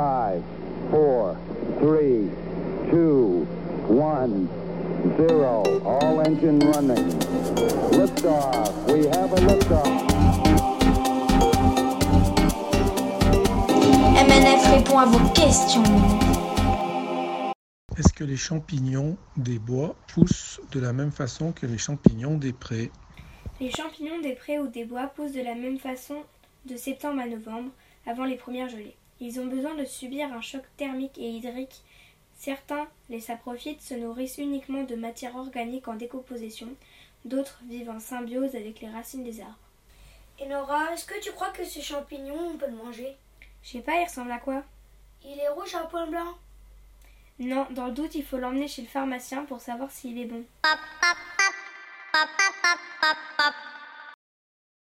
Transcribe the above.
5, 4, 3, 2, 1, 0. All engine running. Liftoff. We have a liftoff. MNF répond à vos questions. Est-ce que les champignons des bois poussent de la même façon que les champignons des prés? Les champignons des prés ou des bois poussent de la même façon de septembre à novembre, avant les premières gelées. Ils ont besoin de subir un choc thermique et hydrique. Certains les saprophytes se nourrissent uniquement de matière organique en décomposition, d'autres vivent en symbiose avec les racines des arbres. Et Nora, est-ce que tu crois que ce champignon, on peut le manger? Je sais pas, il ressemble à quoi? Il est rouge à point blanc Non, dans le doute, il faut l'emmener chez le pharmacien pour savoir s'il est bon.